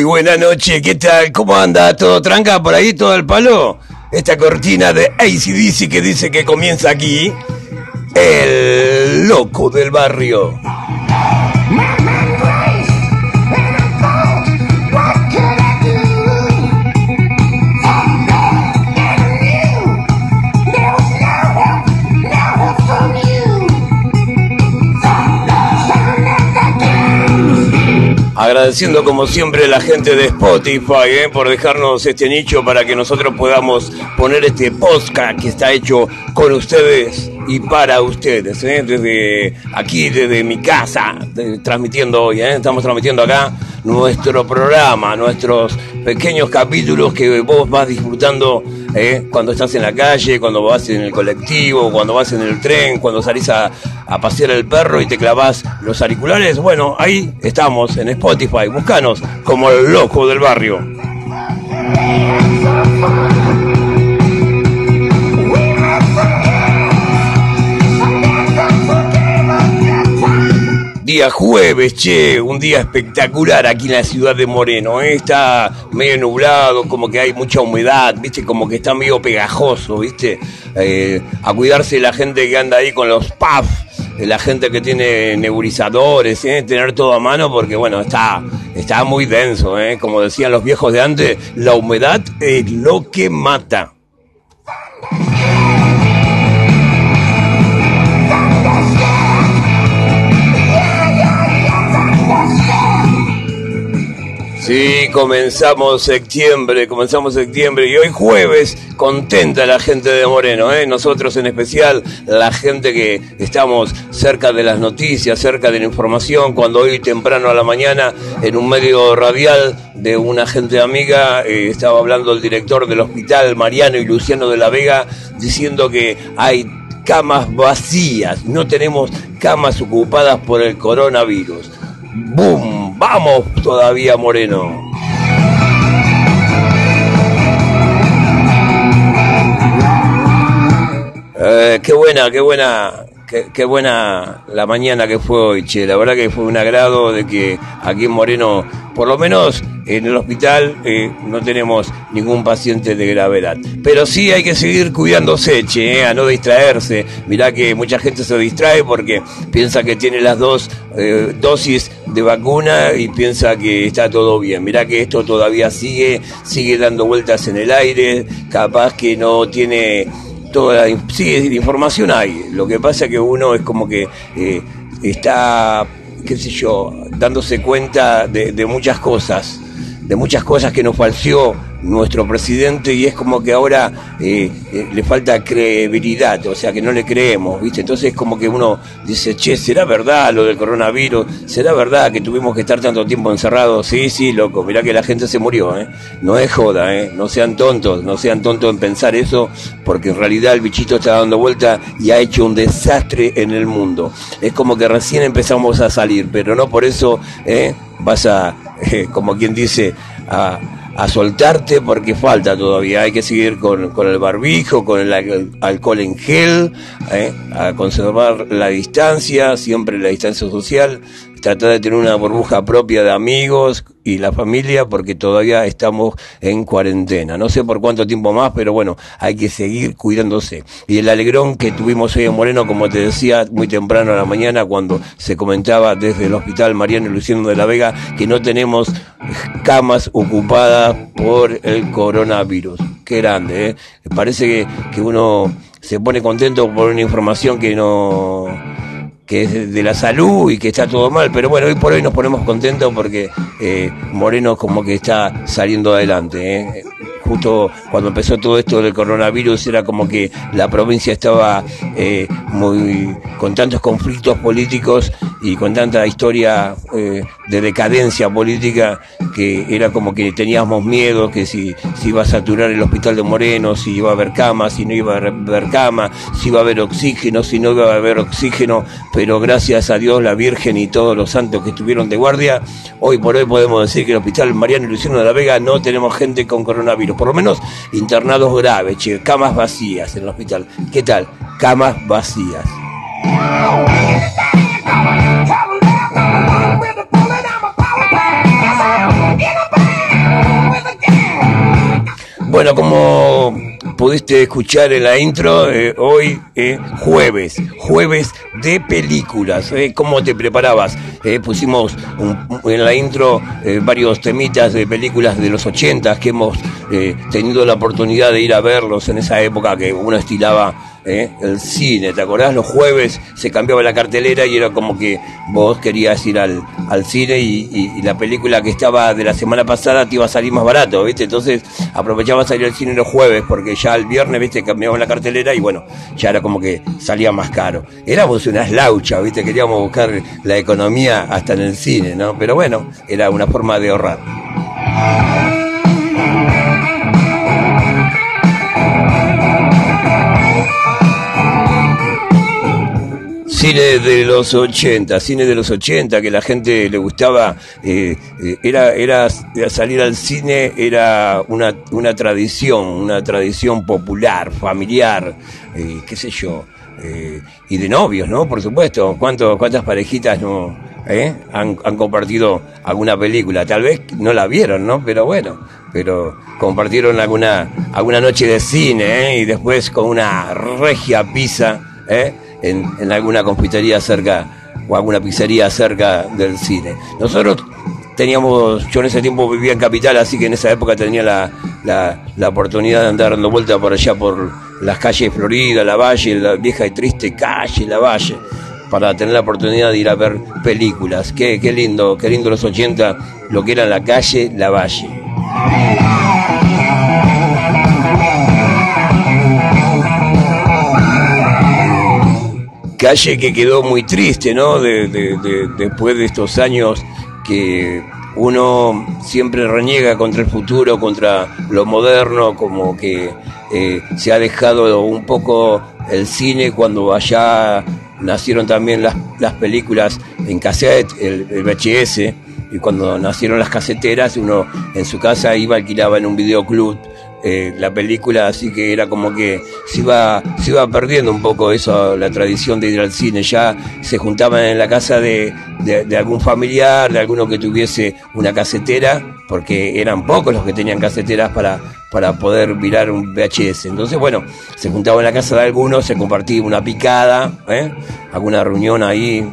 Muy buena noche, ¿qué tal? ¿Cómo anda? ¿Todo tranca por ahí, todo el palo? Esta cortina de ACDC que dice que comienza aquí. El loco del barrio. Agradeciendo como siempre la gente de Spotify eh, por dejarnos este nicho para que nosotros podamos poner este podcast que está hecho con ustedes y para ustedes. eh, desde aquí, desde mi casa, transmitiendo hoy. eh, estamos transmitiendo acá nuestro programa, nuestros pequeños capítulos que vos vas disfrutando eh, cuando estás en la calle, cuando vas en el colectivo, cuando vas en el tren, cuando salís a, a pasear el perro y te clavas los auriculares. Bueno, ahí estamos en Spotify. Buscanos como el loco del barrio. Día jueves, che, un día espectacular aquí en la ciudad de Moreno. ¿eh? Está medio nublado, como que hay mucha humedad, viste, como que está medio pegajoso, viste. Eh, a cuidarse la gente que anda ahí con los puff, eh, la gente que tiene nebulizadores, ¿eh? tener todo a mano porque, bueno, está, está muy denso, como decían los viejos de antes, la humedad es lo que mata. Sí, comenzamos septiembre, comenzamos septiembre y hoy jueves contenta la gente de Moreno, ¿eh? nosotros en especial, la gente que estamos cerca de las noticias, cerca de la información, cuando hoy temprano a la mañana en un medio radial de una gente amiga eh, estaba hablando el director del hospital, Mariano y Luciano de la Vega, diciendo que hay camas vacías, no tenemos camas ocupadas por el coronavirus. ¡Bum! ¡Vamos todavía, Moreno! Eh, qué buena, qué buena, qué, buena la mañana que fue hoy, che. La verdad que fue un agrado de que aquí en Moreno, por lo menos en el hospital, eh, no tenemos ningún paciente de gravedad. Pero sí hay que seguir cuidándose, che, eh, a no distraerse. Mirá que mucha gente se distrae porque piensa que tiene las dos eh, dosis de vacuna y piensa que está todo bien. Mirá que esto todavía sigue, sigue dando vueltas en el aire, capaz que no tiene toda la, sí, información hay. Lo que pasa es que uno es como que eh, está, qué sé yo, dándose cuenta de, de muchas cosas, de muchas cosas que nos falseó nuestro presidente y es como que ahora eh, eh, le falta credibilidad, o sea que no le creemos, ¿viste? Entonces es como que uno dice, che, ¿será verdad lo del coronavirus? ¿Será verdad que tuvimos que estar tanto tiempo encerrados? Sí, sí, loco, mirá que la gente se murió, ¿eh? No es joda, ¿eh? No sean tontos, no sean tontos en pensar eso, porque en realidad el bichito está dando vuelta y ha hecho un desastre en el mundo. Es como que recién empezamos a salir, pero no por eso ¿eh? vas a, como quien dice, a a soltarte porque falta todavía. Hay que seguir con, con el barbijo, con el al- alcohol en gel, ¿eh? a conservar la distancia, siempre la distancia social, tratar de tener una burbuja propia de amigos, y la familia porque todavía estamos en cuarentena. No sé por cuánto tiempo más, pero bueno, hay que seguir cuidándose. Y el alegrón que tuvimos hoy en Moreno, como te decía, muy temprano a la mañana, cuando se comentaba desde el hospital Mariano Luciano de la Vega que no tenemos camas ocupadas por el coronavirus. Qué grande, ¿eh? Parece que, que uno se pone contento por una información que no que es de la salud y que está todo mal, pero bueno, hoy por hoy nos ponemos contentos porque eh, Moreno como que está saliendo adelante. ¿eh? Justo cuando empezó todo esto del coronavirus era como que la provincia estaba eh, muy con tantos conflictos políticos y con tanta historia eh, de decadencia política que era como que teníamos miedo que si, si iba a saturar el hospital de Moreno, si iba a haber camas, si no iba a haber cama, si iba a haber oxígeno, si no iba a haber oxígeno, pero gracias a Dios, la Virgen y todos los santos que estuvieron de guardia, hoy por hoy podemos decir que el Hospital Mariano Luciano de la Vega no tenemos gente con coronavirus, por lo menos internados graves, camas vacías en el hospital. ¿Qué tal? Camas vacías. Bueno, como pudiste escuchar en la intro, eh, hoy eh, jueves, jueves de películas. Eh, ¿Cómo te preparabas? Eh, pusimos en la intro varios temitas de películas de los ochentas que hemos tenido la oportunidad de ir a verlos en esa época que uno estilaba ¿eh? el cine, ¿te acordás? Los jueves se cambiaba la cartelera y era como que vos querías ir al, al cine y, la película que estaba de la semana pasada te iba a salir más barato, ¿viste? Entonces aprovechabas salir al cine los jueves porque ya el viernes, ¿viste? Cambiaba la cartelera y bueno, ya era como que salía más caro. Éramos unas lauchas, ¿viste? Queríamos buscar la economía hasta en el cine, ¿no? Pero bueno, era una forma de ahorrar. Cine de los 80, cine de los 80, que la gente le gustaba, eh, eh, era, era salir al cine, era una, una tradición, una tradición popular, familiar, eh, qué sé yo, y de novios, ¿no? Por supuesto, ¿Cuánto, ¿cuántas parejitas no han, han compartido alguna película? Tal vez no la vieron, ¿no? Pero bueno, pero compartieron alguna, alguna noche de cine y después con una regia pizza, ¿eh? En, alguna confitería cerca o alguna pizzería cerca del cine. Nosotros teníamos, yo en ese tiempo vivía en Capital, así que en esa época tenía la, la, oportunidad de andar dando vuelta por allá por las calles de Florida, la Valle, la vieja y triste calle, la Valle, para tener la oportunidad de ir a ver películas. Qué, qué lindo, qué lindo los 80, lo que era la calle, la Valle. Calle que quedó muy triste, ¿no? De, después de estos años que uno siempre reniega contra el futuro, contra lo moderno, como que eh, se ha dejado un poco el cine cuando allá nacieron también las, las películas en cassette, el, el, VHS, y cuando nacieron las caseteras, uno en su casa iba, alquilaba en un videoclub eh, la película, así que era como que se iba, se iba perdiendo un poco eso, la tradición de ir al cine. Ya se juntaban en la casa de, de, algún familiar, de alguno que tuviese una casetera, porque eran pocos los que tenían caseteras para, para poder mirar un VHS. Entonces, bueno, se juntaba en la casa de algunos, se compartía una picada, ¿eh? alguna reunión ahí,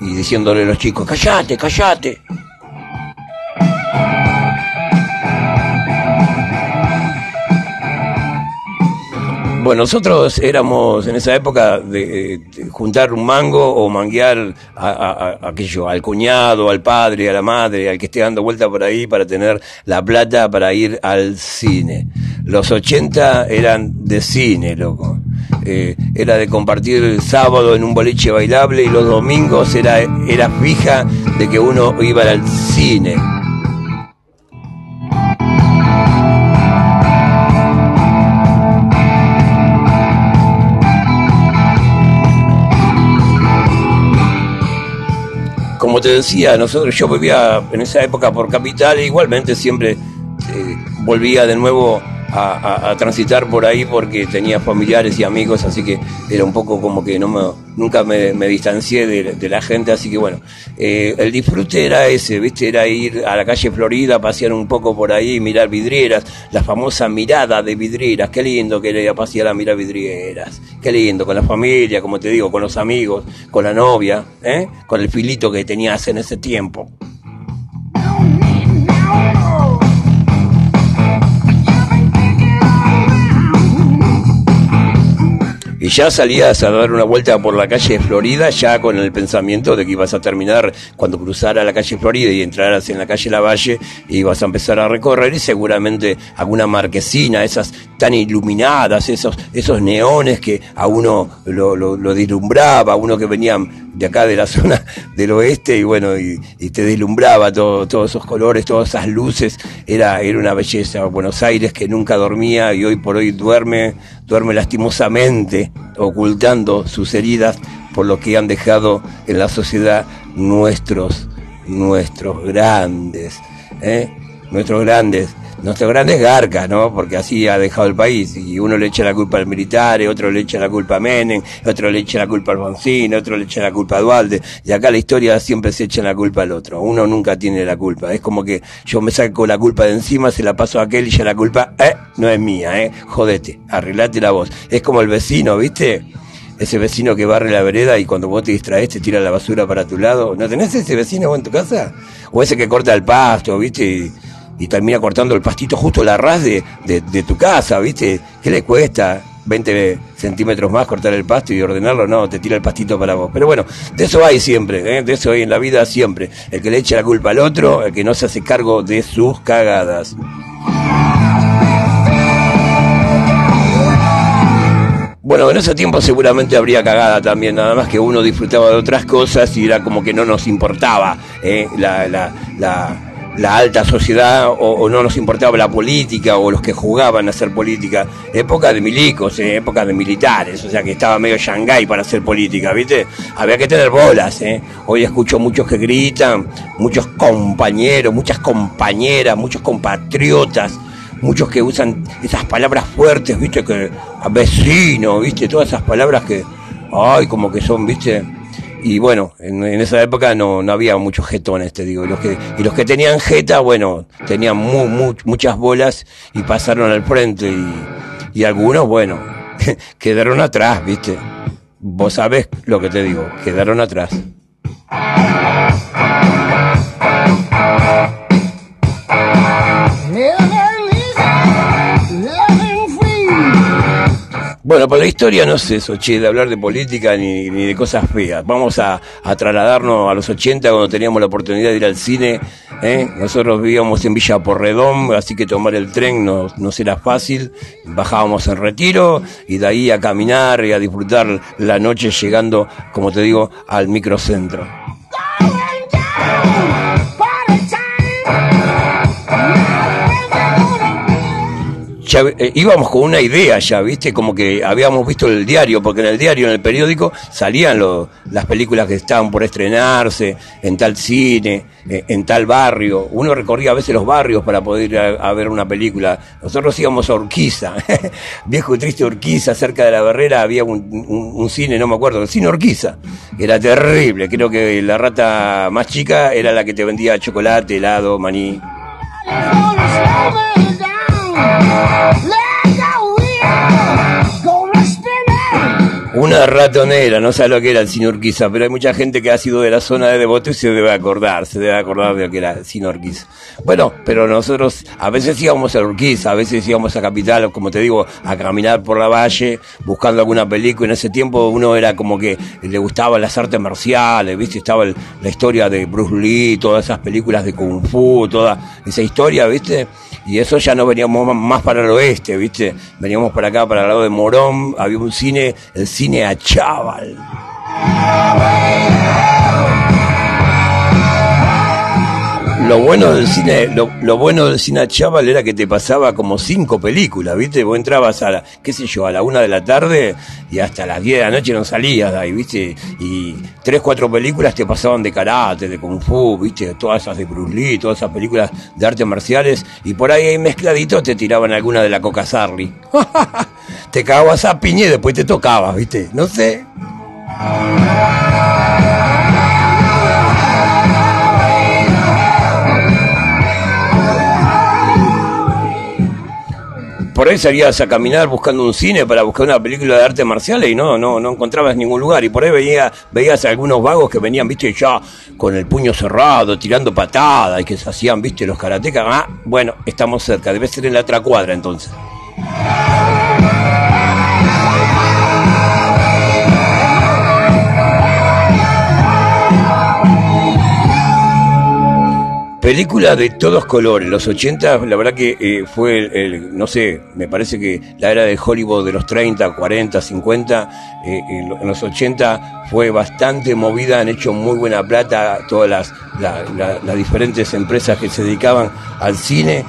y diciéndole a los chicos, callate, callate. Bueno, nosotros éramos en esa época de, juntar un mango o manguear a, aquello, al cuñado, al padre, a la madre, al que esté dando vuelta por ahí para tener la plata para ir al cine. Los 80 eran de cine, loco. Eh, era de compartir el sábado en un boliche bailable y los domingos era, era fija de que uno iba al cine. Como te decía, nosotros yo vivía en esa época por capital e igualmente siempre eh, volvía de nuevo a, transitar por ahí porque tenía familiares y amigos, así que era un poco como que no me, nunca me, distancié de, la gente, así que bueno, eh, el disfrute era ese, ¿viste? Era ir a la calle Florida, pasear un poco por ahí, mirar vidrieras, la famosa mirada de vidrieras, qué lindo que era pasear a mirar vidrieras, qué lindo, con la familia, como te digo, con los amigos, con la novia, ¿eh? con el filito que tenías en ese tiempo. Y ya salías a dar una vuelta por la calle Florida ya con el pensamiento de que ibas a terminar cuando cruzara la calle Florida y entraras en la calle Lavalle ibas a empezar a recorrer y seguramente alguna marquesina, esas tan iluminadas, esos, esos neones que a uno lo, deslumbraba, a uno que venía de acá de la zona del oeste y bueno, y, te deslumbraba todo, todos esos colores, todas esas luces, era, era una belleza. Buenos Aires que nunca dormía y hoy por hoy duerme, duerme lastimosamente, ocultando sus heridas por lo que han dejado en la sociedad nuestros, nuestros grandes, ¿eh? nuestros grandes nuestro grande es Garca, ¿no? Porque así ha dejado el país. Y uno le echa la culpa al militar, otro le echa la culpa a Menem, otro le echa la culpa al Alfonsín, otro le echa la culpa a Dualde. Y acá la historia siempre se echa la culpa al otro. Uno nunca tiene la culpa. Es como que yo me saco la culpa de encima, se la paso a aquel y ya la culpa, eh, no es mía, eh. Jodete, arreglate la voz. Es como el vecino, ¿viste? ese vecino que barre la vereda y cuando vos te distraes te tira la basura para tu lado. ¿No tenés ese vecino en tu casa? O ese que corta el pasto, ¿viste? Termina cortando el pastito justo la ras de, de, tu casa, ¿viste? ¿Qué le cuesta? 20 centímetros más cortar el pasto y ordenarlo, no, te tira el pastito para vos. Pero bueno, de eso hay siempre, ¿eh? de eso hay en la vida siempre. El que le echa la culpa al otro, el que no se hace cargo de sus cagadas. Bueno, en ese tiempo seguramente habría cagada también, nada más que uno disfrutaba de otras cosas y era como que no nos importaba ¿eh? la, la, la la alta sociedad o, no nos importaba la política o los que jugaban a hacer política. Época de milicos, eh, época de militares, o sea que estaba medio Shanghái para hacer política, ¿viste? Había que tener bolas, ¿eh? Hoy escucho muchos que gritan, muchos compañeros, muchas compañeras, muchos compatriotas, muchos que usan esas palabras fuertes, ¿viste? Que vecino, ¿viste? Todas esas palabras que, ay, como que son, ¿viste? Y bueno, en, esa época no, no, había muchos jetones, te digo. Y los que, y los que tenían jeta, bueno, tenían muchas bolas y pasaron al frente. Y, y algunos, bueno, quedaron atrás, ¿viste? Vos sabés lo que te digo, quedaron atrás. Bueno, por la historia no es eso, che, de hablar de política ni, ni de cosas feas. Vamos a, a, trasladarnos a los 80 cuando teníamos la oportunidad de ir al cine. ¿eh? Nosotros vivíamos en Villa Porredón, así que tomar el tren no, no será fácil. Bajábamos en retiro y de ahí a caminar y a disfrutar la noche llegando, como te digo, al microcentro. Eh, íbamos con una idea ya, ¿viste? Como que habíamos visto el diario, porque en el diario, en el periódico, salían las películas que estaban por estrenarse, en tal cine, eh, en tal barrio. Uno recorría a veces los barrios para poder ir a, ver una película. Nosotros íbamos a Urquiza, viejo y triste Urquiza, cerca de la barrera había un, cine, no me acuerdo, el cine Urquiza. Era terrible, creo que la rata más chica era la que te vendía chocolate, helado, maní. Una ratonera, no sabe lo que era el cine Urquiza, pero hay mucha gente que ha sido de la zona de Devoto y se debe acordar, se debe acordar de lo que era el cine Urquiza. Bueno, pero nosotros a veces íbamos a Urquiza, a veces íbamos a Capital, como te digo, a caminar por la valle buscando alguna película. En ese tiempo uno era como que le gustaban las artes marciales, ¿viste? Estaba la historia de Bruce Lee, todas esas películas de Kung Fu, toda esa historia, ¿viste? Y eso ya no veníamos más para el oeste, ¿viste? Veníamos para acá, para el lado de Morón, había un cine, el cine a Lo bueno del cine, lo, bueno del cine chaval era que te pasaba como cinco películas, ¿viste? Vos entrabas a la, qué sé yo, a la una de la tarde y hasta las diez de la noche no salías de ahí, ¿viste? Y tres, cuatro películas te pasaban de karate, de kung fu, ¿viste? Todas esas de Bruce Lee, todas esas películas de artes marciales y por ahí, ahí mezcladitos te tiraban alguna de la Coca Sarli. te cagabas a piña y después te tocabas, ¿viste? No sé. Por ahí salías a caminar buscando un cine para buscar una película de arte marciales y no, no, no encontrabas ningún lugar. Y por ahí veía, veías a algunos vagos que venían, viste, ya con el puño cerrado, tirando patadas y que se hacían, viste, los karatecas. Ah, bueno, estamos cerca, debe ser en la otra cuadra entonces. Película de todos colores, los 80, la verdad que eh, fue el, no sé, me parece que la era de Hollywood de los 30, 40, 50, en los 80 fue bastante movida, han hecho muy buena plata todas las, las diferentes empresas que se dedicaban al cine,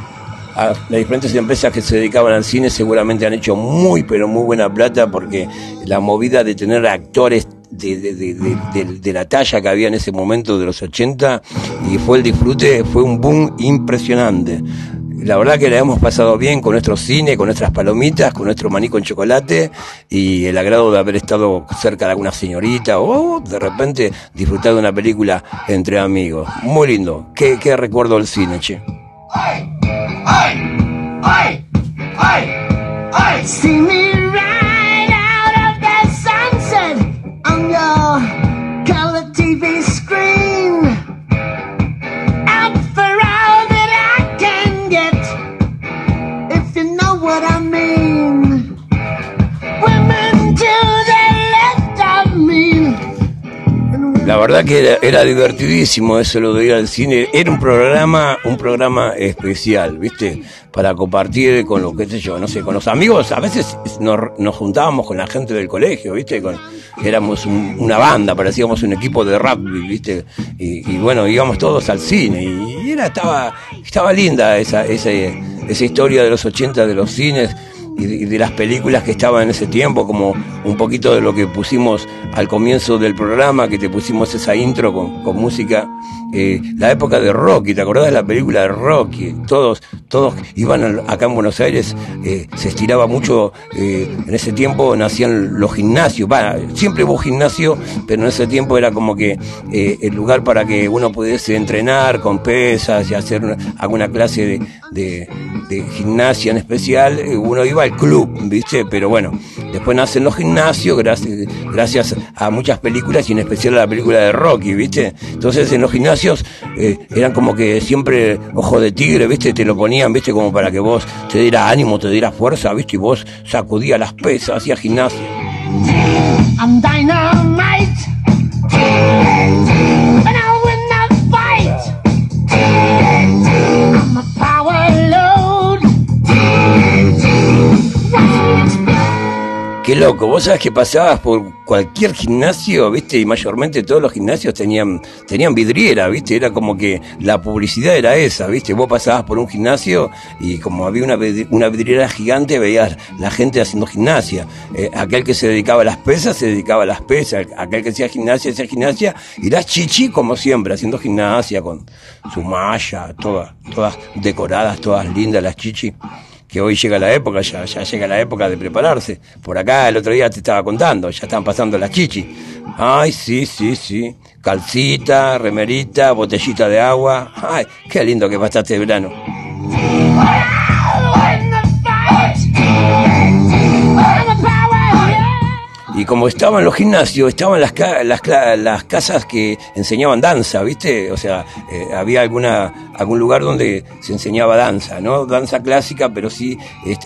a las diferentes empresas que se dedicaban al cine seguramente han hecho muy, pero muy buena plata porque la movida de tener actores de, la talla que había en ese momento de los 80 y fue el disfrute, fue un boom impresionante. La verdad que la hemos pasado bien con nuestro cine, con nuestras palomitas, con nuestro maní con chocolate y el agrado de haber estado cerca de alguna señorita o de repente disfrutar de una película entre amigos. Muy lindo. ¿Qué, qué recuerdo del cine, che? ¡Ay! ¡Ay! ¡Ay! ¡Ay! La verdad que era, divertidísimo eso lo de ir al cine. Era un programa, un programa especial, ¿viste? Para compartir con lo que sé yo, no sé, con los amigos. A veces nos, juntábamos con la gente del colegio, ¿viste? Con, éramos una banda, parecíamos un equipo de rugby, ¿viste? Y, bueno, íbamos todos al cine y era, estaba, estaba linda esa, esa, esa historia de los 80 de los cines y de, las películas que estaban en ese tiempo, como un poquito de lo que pusimos al comienzo del programa, que te pusimos esa intro con, con música eh, la época de Rocky, ¿te acordás de la película de Rocky? Todos, todos iban acá en Buenos Aires, eh, se estiraba mucho, eh, en ese tiempo nacían los gimnasios, siempre hubo gimnasio, pero en ese tiempo era como que el lugar para que uno pudiese entrenar con pesas y hacer alguna clase de, gimnasia en especial, uno iba al club, ¿viste? Pero bueno, después nacen los gimnasios gracias, gracias a muchas películas y en especial a la película de Rocky, ¿viste? Entonces en los gimnasios eh, eran como que siempre ojo de tigre, ¿viste? Te lo ponían, ¿viste? Como para que vos te diera ánimo, te diera fuerza, ¿viste? Y vos sacudías las pesas, hacías gimnasia. Qué loco, vos sabés que pasabas por cualquier gimnasio, viste, y mayormente todos los gimnasios tenían, tenían vidriera, viste, era como que la publicidad era esa, viste, vos pasabas por un gimnasio y como había una, una vidriera gigante veías la gente haciendo gimnasia. Eh, aquel que se dedicaba a las pesas se dedicaba a las pesas, aquel que hacía gimnasia hacía gimnasia, y las chichi como siempre, haciendo gimnasia con su malla, todas, todas decoradas, todas lindas las chichi que hoy llega la época, ya, ya llega la época de prepararse. Por acá el otro día te estaba contando, ya están pasando las chichi. Ay, sí, sí, sí. Calcita, remerita, botellita de agua. Ay, qué lindo que pasaste el verano. Y como estaban los gimnasios, estaban las, las, las casas que enseñaban danza, ¿viste? O sea, eh, había alguna, algún lugar donde se enseñaba danza, ¿no? Danza clásica, pero sí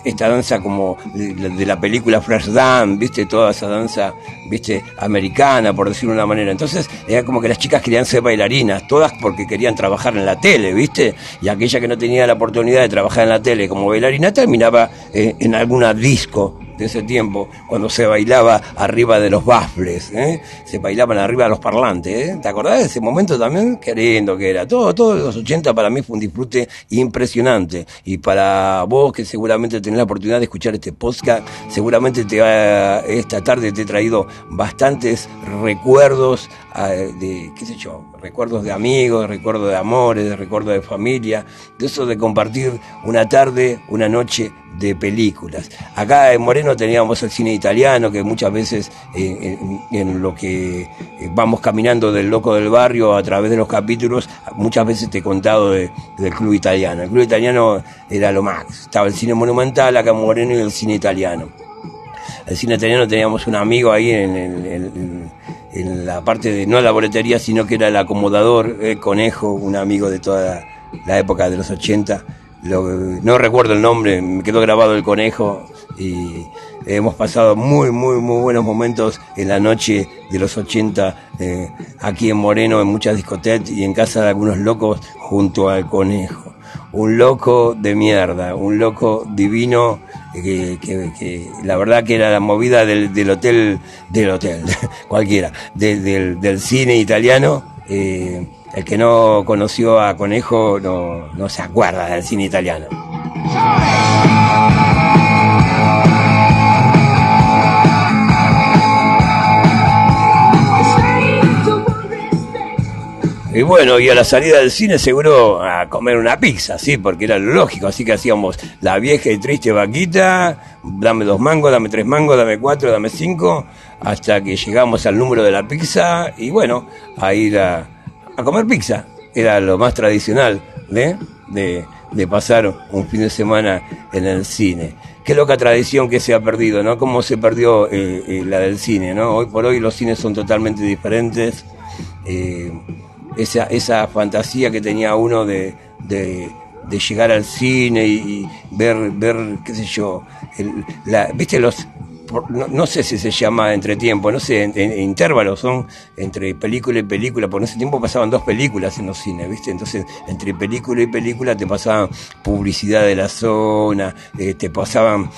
esta danza como de, la película Flash Dance, ¿viste? Toda esa danza, ¿viste? Americana, por decirlo de una manera. Entonces, era como que las chicas querían ser bailarinas, todas porque querían trabajar en la tele, ¿viste? Y aquella que no tenía la oportunidad de trabajar en la tele como bailarina terminaba eh, en alguna disco de ese tiempo, cuando se bailaba arriba de los bafles, ¿eh? se bailaban arriba de los parlantes. ¿eh? ¿Te acordás de ese momento también? Qué lindo que era. Todo, todos los 80 para mí fue un disfrute impresionante. Y para vos que seguramente tenés la oportunidad de escuchar este podcast, seguramente te esta tarde te he traído bastantes recuerdos, de, qué sé yo, recuerdos de amigos, recuerdos de amores, recuerdos de familia, de eso de compartir una tarde, una noche de películas. Acá en Moreno teníamos el cine italiano, que muchas veces eh, en, lo que eh, vamos caminando del loco del barrio a través de los capítulos, muchas veces te he contado del club italiano. El club italiano era lo más. Estaba el cine monumental acá en Moreno y el cine italiano. El cine italiano teníamos un amigo ahí en, la parte de, no la boletería, sino que era el acomodador, el conejo, un amigo de toda la época de los 80 no recuerdo el nombre, me quedó grabado el conejo y hemos pasado muy, muy, muy buenos momentos en la noche de los 80 eh, aquí en Moreno, en muchas discotecas y en casa de algunos locos junto al conejo. Un loco de mierda, un loco divino que, la verdad que era la movida del, hotel, del hotel, cualquiera, del, del, cine italiano. Eh, el que no conoció a Conejo no, no se acuerda del cine italiano. Y bueno, y a la salida del cine seguro a comer una pizza, sí, porque era lo lógico. Así que hacíamos la vieja y triste vaquita, dame dos mangos, dame tres mangos, dame cuatro, dame cinco, hasta que llegamos al número de la pizza y bueno, a ir a, a comer pizza. Era lo más tradicional de, de pasar un fin de semana en el cine. Qué loca tradición que se ha perdido, ¿no? Cómo se perdió eh, eh, la del cine, ¿no? Hoy por hoy los cines son totalmente diferentes. Eh, esa, esa fantasía que tenía uno de, de, llegar al cine y, ver, ver, qué sé yo, la, viste los, no, sé si se llama entretiempo, no sé, en, intervalos son entre película y película, por ese tiempo pasaban dos películas en los cines, ¿viste? Entonces, entre película y película te pasaban publicidad de la zona, eh, te pasaban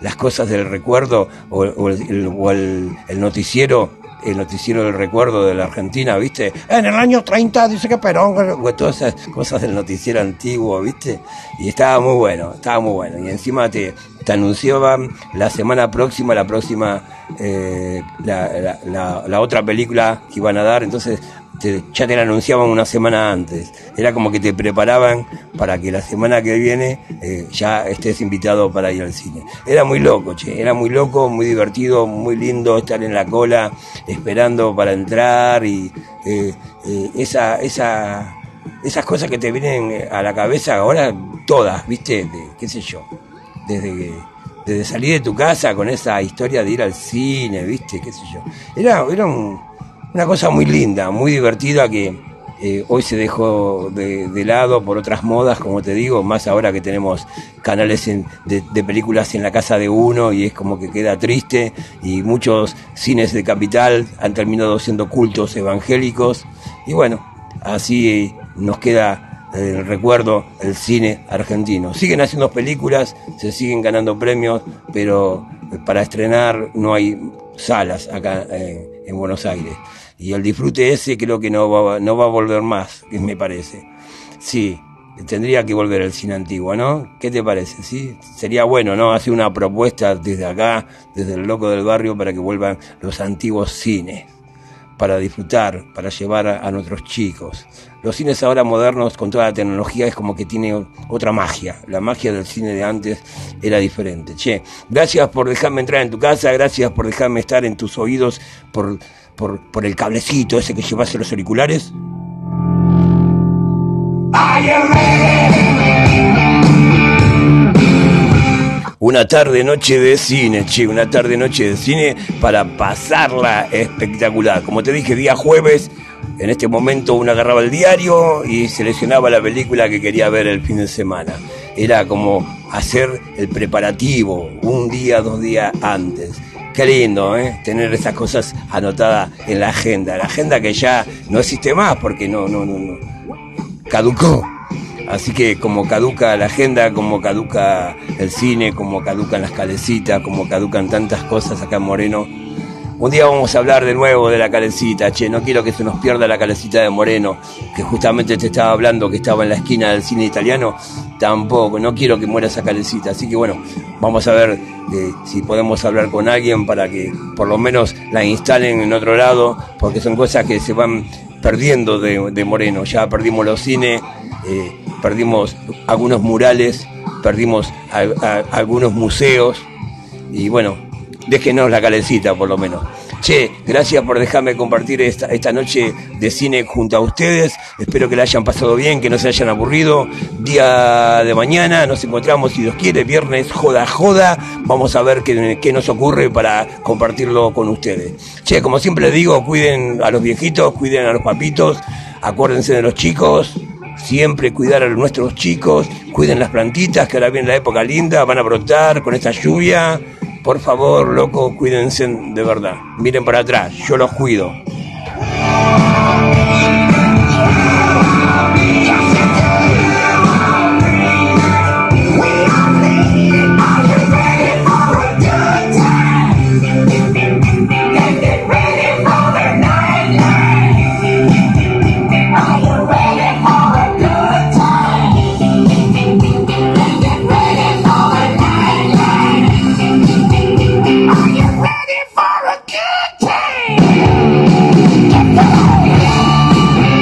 las cosas del recuerdo o, el, el noticiero el noticiero del recuerdo de la Argentina, ¿viste? En el año 30 dice que Perón, todas esas cosas del noticiero antiguo, ¿viste? Y estaba muy bueno, estaba muy bueno. Y encima te, te anunciaban la semana próxima, la próxima, eh, la, otra película que iban a dar, entonces ya te la anunciaban una semana antes. Era como que te preparaban para que la semana que viene eh, ya estés invitado para ir al cine. Era muy loco, che, era muy loco, muy divertido, muy lindo estar en la cola esperando para entrar y eh, eh, esa, esa, esas cosas que te vienen a la cabeza ahora, todas, ¿viste? qué sé yo, desde desde salir de tu casa con esa historia de ir al cine, ¿viste? qué sé yo. Era, era un una cosa muy linda, muy divertida que eh, hoy se dejó de, lado por otras modas, como te digo, más ahora que tenemos canales de, películas en la casa de uno y es como que queda triste y muchos cines de capital han terminado siendo cultos evangélicos y bueno, así nos queda el recuerdo el cine argentino. Siguen haciendo películas, se siguen ganando premios, pero para estrenar no hay salas acá en Buenos Aires. Y el disfrute ese creo que no va, no va a volver más, me parece. Sí, tendría que volver al cine antiguo, ¿no? ¿Qué te parece? Sí, sería bueno, ¿no? Hacer una propuesta desde acá, desde el loco del barrio, para que vuelvan los antiguos cines, para disfrutar, para llevar a, nuestros chicos. Los cines ahora modernos, con toda la tecnología, es como que tiene otra magia. La magia del cine de antes era diferente. Che, gracias por dejarme entrar en tu casa, gracias por dejarme estar en tus oídos, por por, el cablecito ese que llevas en los auriculares? Una tarde noche de cine, che, una tarde noche de cine para pasarla espectacular. Como te dije, día jueves, en este momento uno agarraba el diario y seleccionaba la película que quería ver el fin de semana. Era como hacer el preparativo un día, dos días antes. Qué lindo, ¿eh? Tener esas cosas anotadas en la agenda. La agenda que ya no existe más porque no, no, no, no. Caducó. Así que como caduca la agenda, como caduca el cine, como caducan las calecitas, como caducan tantas cosas acá en Moreno, un día vamos a hablar de nuevo de la calecita, che, no quiero que se nos pierda la calecita de Moreno, que justamente te estaba hablando que estaba en la esquina del cine italiano, tampoco, no quiero que muera esa calecita, así que bueno, vamos a ver eh, si podemos hablar con alguien para que por lo menos la instalen en otro lado, porque son cosas que se van perdiendo de, Moreno, ya perdimos los cines, eh, perdimos algunos murales, perdimos algunos museos, y bueno, déjenos la calecita por lo menos. Che, gracias por dejarme compartir esta, esta noche de cine junto a ustedes. Espero que la hayan pasado bien, que no se hayan aburrido. Día de mañana nos encontramos, si Dios quiere, viernes, joda, joda. Vamos a ver qué, qué nos ocurre para compartirlo con ustedes. Che, como siempre digo, cuiden a los viejitos, cuiden a los papitos, acuérdense de los chicos, siempre cuidar a nuestros chicos, cuiden las plantitas, que ahora viene la época linda, van a brotar con esta lluvia. Por favor, loco, cuídense de verdad. Miren para atrás, yo los cuido.